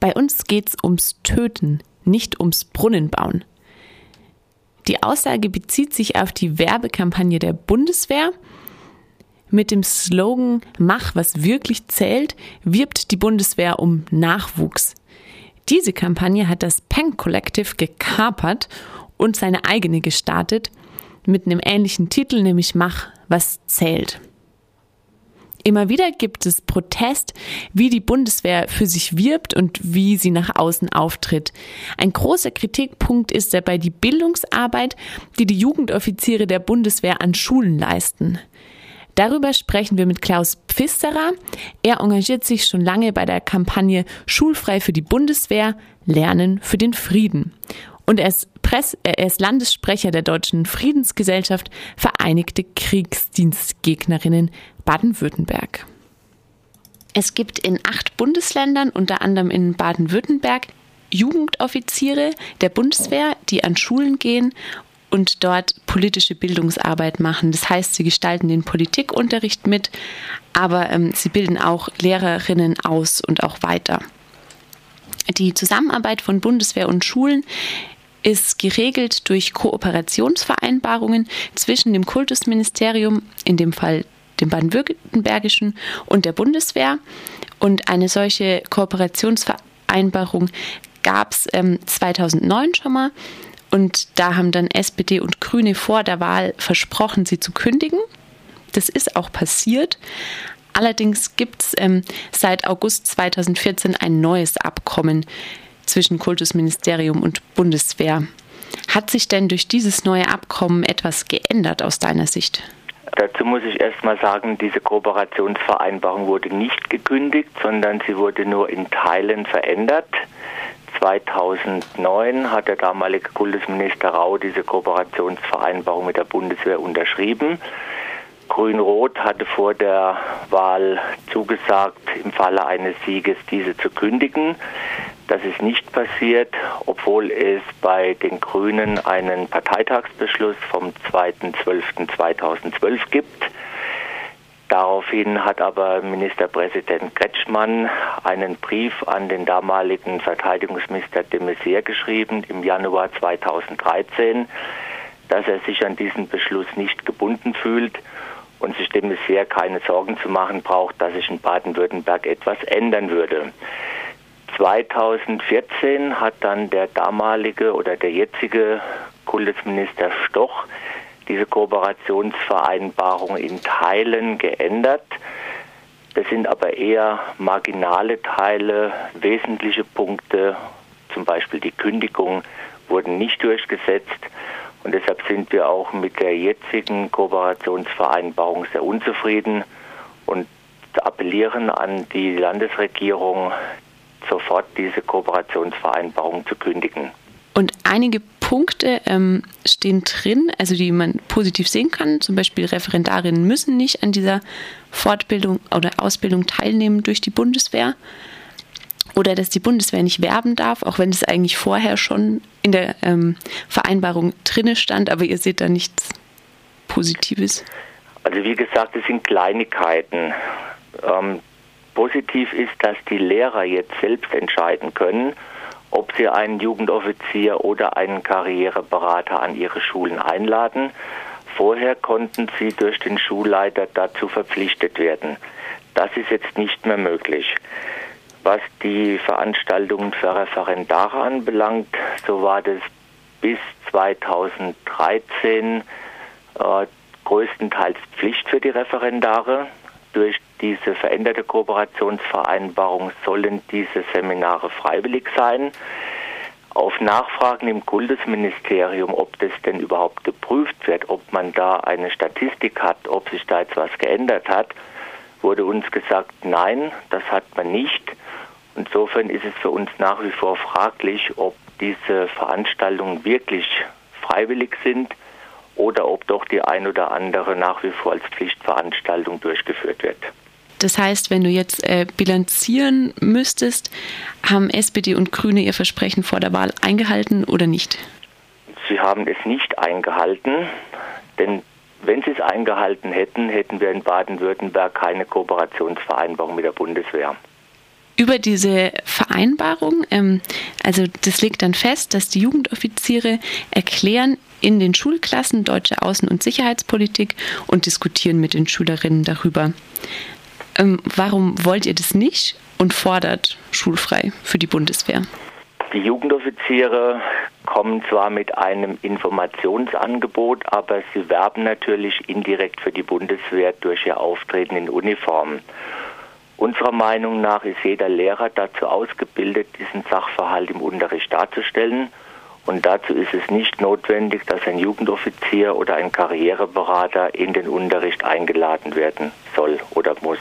Bei uns geht's ums Töten, nicht ums Brunnenbauen. Die Aussage bezieht sich auf die Werbekampagne der Bundeswehr. Mit dem Slogan Mach, was wirklich zählt, wirbt die Bundeswehr um Nachwuchs. Diese Kampagne hat das Peng Collective gekapert und seine eigene gestartet mit einem ähnlichen Titel, nämlich Mach, was zählt. Immer wieder gibt es Protest, wie die Bundeswehr für sich wirbt und wie sie nach außen auftritt. Ein großer Kritikpunkt ist dabei die Bildungsarbeit, die die Jugendoffiziere der Bundeswehr an Schulen leisten. Darüber sprechen wir mit Klaus Pfisterer. Er engagiert sich schon lange bei der Kampagne Schulfrei für die Bundeswehr, Lernen für den Frieden. Und er ist, Press, er ist Landessprecher der Deutschen Friedensgesellschaft Vereinigte Kriegsdienstgegnerinnen Baden-Württemberg. Es gibt in acht Bundesländern, unter anderem in Baden-Württemberg, Jugendoffiziere der Bundeswehr, die an Schulen gehen und dort politische Bildungsarbeit machen. Das heißt, sie gestalten den Politikunterricht mit, aber ähm, sie bilden auch Lehrerinnen aus und auch weiter. Die Zusammenarbeit von Bundeswehr und Schulen ist geregelt durch Kooperationsvereinbarungen zwischen dem Kultusministerium, in dem Fall dem baden-württembergischen und der Bundeswehr. Und eine solche Kooperationsvereinbarung gab es ähm, 2009 schon mal. Und da haben dann SPD und Grüne vor der Wahl versprochen, sie zu kündigen. Das ist auch passiert. Allerdings gibt es ähm, seit August 2014 ein neues Abkommen zwischen Kultusministerium und Bundeswehr. Hat sich denn durch dieses neue Abkommen etwas geändert aus deiner Sicht? Dazu muss ich erstmal sagen, diese Kooperationsvereinbarung wurde nicht gekündigt, sondern sie wurde nur in Teilen verändert. 2009 hat der damalige Kultusminister Rau diese Kooperationsvereinbarung mit der Bundeswehr unterschrieben. Grün-Rot hatte vor der Wahl zugesagt, im Falle eines Sieges diese zu kündigen. Das ist nicht passiert, obwohl es bei den Grünen einen Parteitagsbeschluss vom 2.12.2012 gibt. Daraufhin hat aber Ministerpräsident Kretschmann einen Brief an den damaligen Verteidigungsminister de Maizière geschrieben im Januar 2013, dass er sich an diesen Beschluss nicht gebunden fühlt und sich de Maizière keine Sorgen zu machen braucht, dass sich in Baden-Württemberg etwas ändern würde. 2014 hat dann der damalige oder der jetzige Kultusminister Stoch diese Kooperationsvereinbarung in Teilen geändert. Das sind aber eher marginale Teile, wesentliche Punkte, zum Beispiel die Kündigung, wurden nicht durchgesetzt. Und deshalb sind wir auch mit der jetzigen Kooperationsvereinbarung sehr unzufrieden und appellieren an die Landesregierung, sofort diese Kooperationsvereinbarung zu kündigen. Und einige Punkte ähm, stehen drin, also die man positiv sehen kann. Zum Beispiel Referendarinnen müssen nicht an dieser Fortbildung oder Ausbildung teilnehmen durch die Bundeswehr. Oder dass die Bundeswehr nicht werben darf, auch wenn es eigentlich vorher schon in der ähm, Vereinbarung drinne stand, aber ihr seht da nichts Positives. Also wie gesagt, es sind Kleinigkeiten. Ähm, Positiv ist, dass die Lehrer jetzt selbst entscheiden können, ob sie einen Jugendoffizier oder einen Karriereberater an ihre Schulen einladen. Vorher konnten sie durch den Schulleiter dazu verpflichtet werden. Das ist jetzt nicht mehr möglich. Was die Veranstaltungen für Referendare anbelangt, so war das bis 2013 äh, größtenteils Pflicht für die Referendare. Durch diese veränderte Kooperationsvereinbarung sollen diese Seminare freiwillig sein. Auf Nachfragen im Kultusministerium, ob das denn überhaupt geprüft wird, ob man da eine Statistik hat, ob sich da jetzt was geändert hat, wurde uns gesagt, nein, das hat man nicht. Insofern ist es für uns nach wie vor fraglich, ob diese Veranstaltungen wirklich freiwillig sind oder ob doch die ein oder andere nach wie vor als Pflichtveranstaltung durchgeführt wird. Das heißt, wenn du jetzt äh, bilanzieren müsstest, haben SPD und Grüne ihr Versprechen vor der Wahl eingehalten oder nicht? Sie haben es nicht eingehalten, denn wenn sie es eingehalten hätten, hätten wir in Baden-Württemberg keine Kooperationsvereinbarung mit der Bundeswehr. über diese Vereinbarung, ähm, also das legt dann fest, dass die Jugendoffiziere erklären in den Schulklassen deutsche Außen- und Sicherheitspolitik und diskutieren mit den Schülerinnen darüber. Ähm, warum wollt ihr das nicht und fordert schulfrei für die Bundeswehr? Die Jugendoffiziere kommen zwar mit einem Informationsangebot, aber sie werben natürlich indirekt für die Bundeswehr durch ihr Auftreten in Uniform. Unserer Meinung nach ist jeder Lehrer dazu ausgebildet, diesen Sachverhalt im Unterricht darzustellen. Und dazu ist es nicht notwendig, dass ein Jugendoffizier oder ein Karriereberater in den Unterricht eingeladen werden soll oder muss.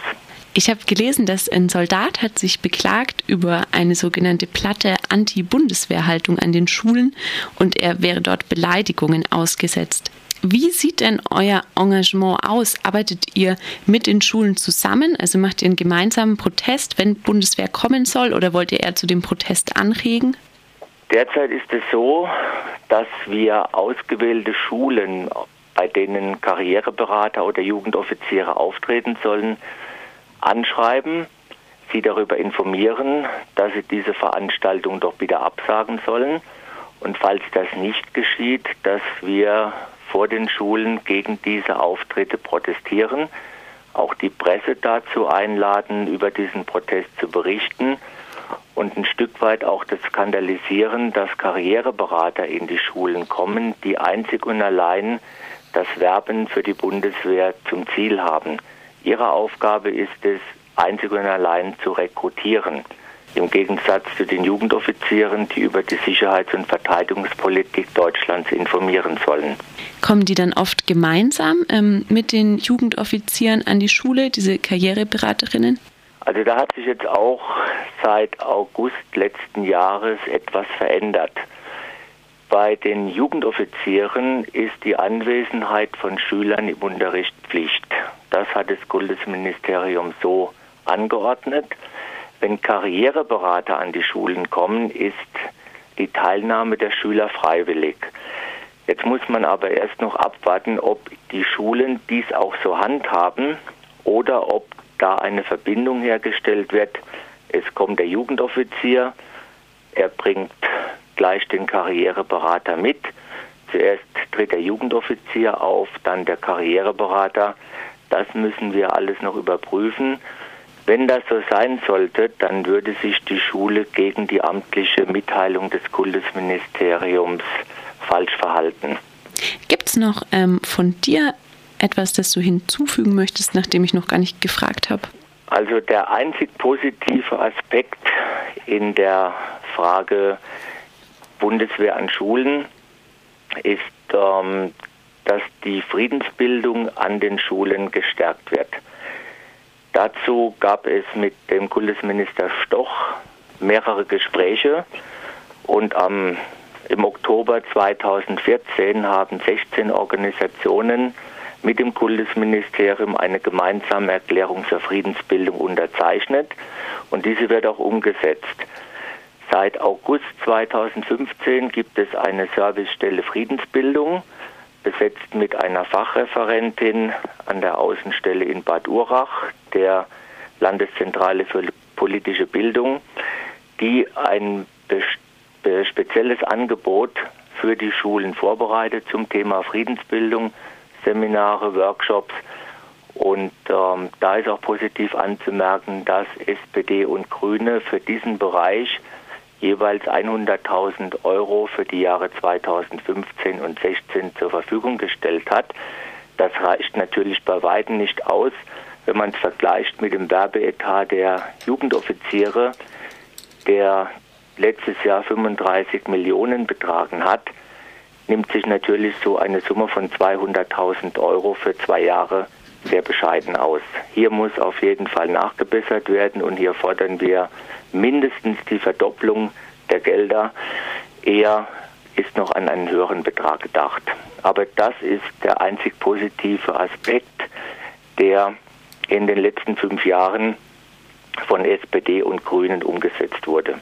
Ich habe gelesen, dass ein Soldat hat sich beklagt über eine sogenannte platte Anti-Bundeswehr-Haltung an den Schulen und er wäre dort Beleidigungen ausgesetzt. Wie sieht denn euer Engagement aus? Arbeitet ihr mit den Schulen zusammen? Also macht ihr einen gemeinsamen Protest, wenn Bundeswehr kommen soll oder wollt ihr eher zu dem Protest anregen? Derzeit ist es so, dass wir ausgewählte Schulen, bei denen Karriereberater oder Jugendoffiziere auftreten sollen, anschreiben, sie darüber informieren, dass sie diese Veranstaltung doch bitte absagen sollen. Und falls das nicht geschieht, dass wir vor den Schulen gegen diese Auftritte protestieren, auch die Presse dazu einladen, über diesen Protest zu berichten und ein Stück weit auch das Skandalisieren, dass Karriereberater in die Schulen kommen, die einzig und allein das Werben für die Bundeswehr zum Ziel haben. Ihre Aufgabe ist es, einzig und allein zu rekrutieren. Im Gegensatz zu den Jugendoffizieren, die über die Sicherheits- und Verteidigungspolitik Deutschlands informieren sollen. Kommen die dann oft gemeinsam ähm, mit den Jugendoffizieren an die Schule, diese Karriereberaterinnen? Also da hat sich jetzt auch seit August letzten Jahres etwas verändert. Bei den Jugendoffizieren ist die Anwesenheit von Schülern im Unterricht Pflicht. Das hat das Kultusministerium so angeordnet. Wenn Karriereberater an die Schulen kommen, ist die Teilnahme der Schüler freiwillig. Jetzt muss man aber erst noch abwarten, ob die Schulen dies auch so handhaben oder ob da eine Verbindung hergestellt wird. Es kommt der Jugendoffizier, er bringt gleich den Karriereberater mit. Zuerst tritt der Jugendoffizier auf, dann der Karriereberater. Das müssen wir alles noch überprüfen. Wenn das so sein sollte, dann würde sich die Schule gegen die amtliche Mitteilung des Kultusministeriums falsch verhalten. Gibt es noch ähm, von dir etwas, das du hinzufügen möchtest, nachdem ich noch gar nicht gefragt habe? Also der einzig positive Aspekt in der Frage Bundeswehr an Schulen ist ähm, dass die Friedensbildung an den Schulen gestärkt wird. Dazu gab es mit dem Kultusminister Stoch mehrere Gespräche und am, im Oktober 2014 haben 16 Organisationen mit dem Kultusministerium eine gemeinsame Erklärung zur Friedensbildung unterzeichnet und diese wird auch umgesetzt. Seit August 2015 gibt es eine Servicestelle Friedensbildung besetzt mit einer Fachreferentin an der Außenstelle in Bad Urach, der Landeszentrale für politische Bildung, die ein spezielles Angebot für die Schulen vorbereitet zum Thema Friedensbildung, Seminare, Workshops. Und ähm, da ist auch positiv anzumerken, dass SPD und Grüne für diesen Bereich jeweils 100.000 Euro für die Jahre 2015 und 2016 zur Verfügung gestellt hat. Das reicht natürlich bei weitem nicht aus, wenn man es vergleicht mit dem Werbeetat der Jugendoffiziere, der letztes Jahr 35 Millionen betragen hat, nimmt sich natürlich so eine Summe von 200.000 Euro für zwei Jahre sehr bescheiden aus. Hier muss auf jeden Fall nachgebessert werden und hier fordern wir mindestens die Verdopplung der Gelder. Eher ist noch an einen höheren Betrag gedacht. Aber das ist der einzig positive Aspekt, der in den letzten fünf Jahren von SPD und Grünen umgesetzt wurde.